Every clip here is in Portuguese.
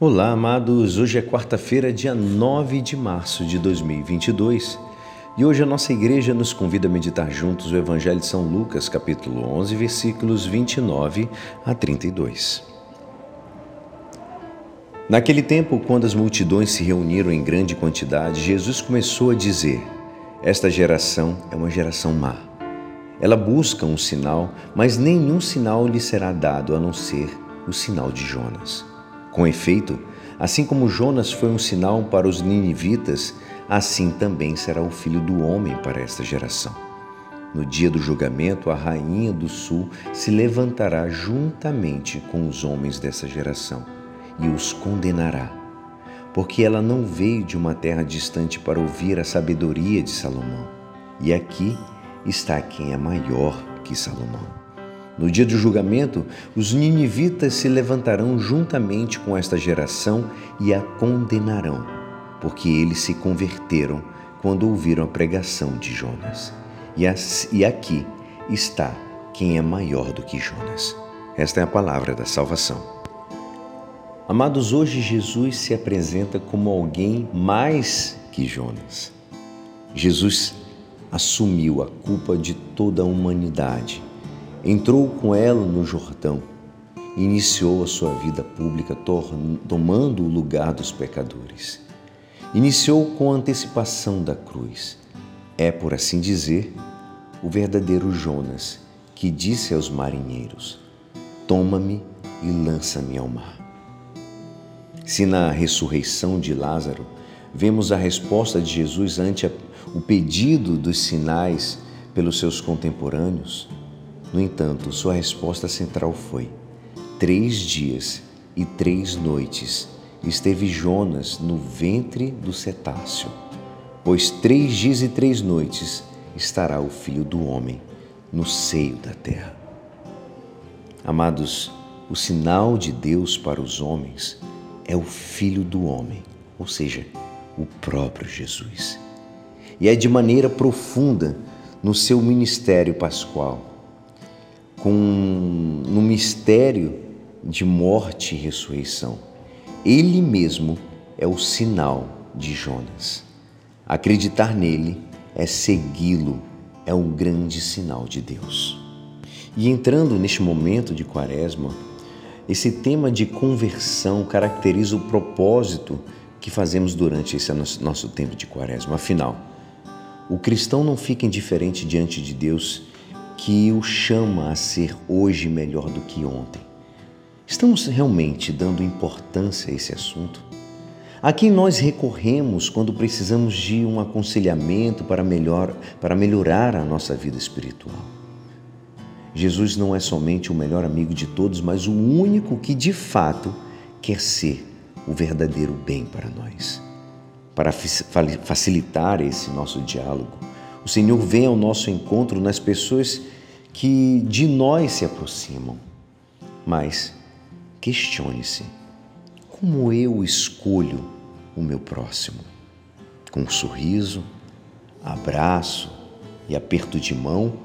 Olá, amados. Hoje é quarta-feira, dia 9 de março de 2022. E hoje a nossa igreja nos convida a meditar juntos o Evangelho de São Lucas, capítulo 11, versículos 29 a 32. Naquele tempo, quando as multidões se reuniram em grande quantidade, Jesus começou a dizer: Esta geração é uma geração má. Ela busca um sinal, mas nenhum sinal lhe será dado a não ser o sinal de Jonas. Com efeito, assim como Jonas foi um sinal para os ninivitas, assim também será o filho do homem para esta geração. No dia do julgamento, a rainha do sul se levantará juntamente com os homens dessa geração e os condenará, porque ela não veio de uma terra distante para ouvir a sabedoria de Salomão. E aqui está quem é maior que Salomão. No dia do julgamento, os ninivitas se levantarão juntamente com esta geração e a condenarão, porque eles se converteram quando ouviram a pregação de Jonas. E aqui está quem é maior do que Jonas. Esta é a palavra da salvação. Amados, hoje Jesus se apresenta como alguém mais que Jonas. Jesus assumiu a culpa de toda a humanidade entrou com ela no Jordão, iniciou a sua vida pública tomando o lugar dos pecadores. Iniciou com antecipação da cruz. É, por assim dizer, o verdadeiro Jonas que disse aos marinheiros: Toma-me e lança-me ao mar. Se na ressurreição de Lázaro vemos a resposta de Jesus ante o pedido dos sinais pelos seus contemporâneos, no entanto, sua resposta central foi: Três dias e três noites esteve Jonas no ventre do cetáceo, pois três dias e três noites estará o filho do homem no seio da terra. Amados, o sinal de Deus para os homens é o Filho do Homem, ou seja, o próprio Jesus. E é de maneira profunda no seu ministério pascual com no mistério de morte e ressurreição. Ele mesmo é o sinal de Jonas. Acreditar nele é segui-lo, é um grande sinal de Deus. E entrando neste momento de Quaresma, esse tema de conversão caracteriza o propósito que fazemos durante esse nosso tempo de Quaresma. Afinal, o cristão não fica indiferente diante de Deus que o chama a ser hoje melhor do que ontem. Estamos realmente dando importância a esse assunto? A quem nós recorremos quando precisamos de um aconselhamento para, melhor, para melhorar a nossa vida espiritual? Jesus não é somente o melhor amigo de todos, mas o único que de fato quer ser o verdadeiro bem para nós. Para facilitar esse nosso diálogo, o Senhor vem ao nosso encontro nas pessoas que de nós se aproximam. Mas questione-se: como eu escolho o meu próximo? Com um sorriso, abraço e aperto de mão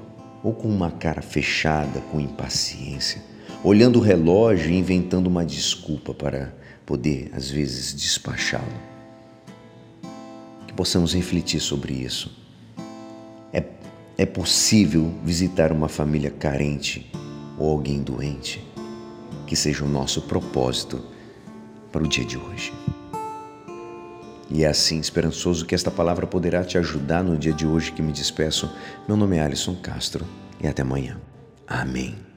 ou com uma cara fechada, com impaciência, olhando o relógio e inventando uma desculpa para poder, às vezes, despachá-lo? Que possamos refletir sobre isso é possível visitar uma família carente ou alguém doente? Que seja o nosso propósito para o dia de hoje. E é assim, esperançoso que esta palavra poderá te ajudar no dia de hoje que me despeço. Meu nome é Alisson Castro e até amanhã. Amém.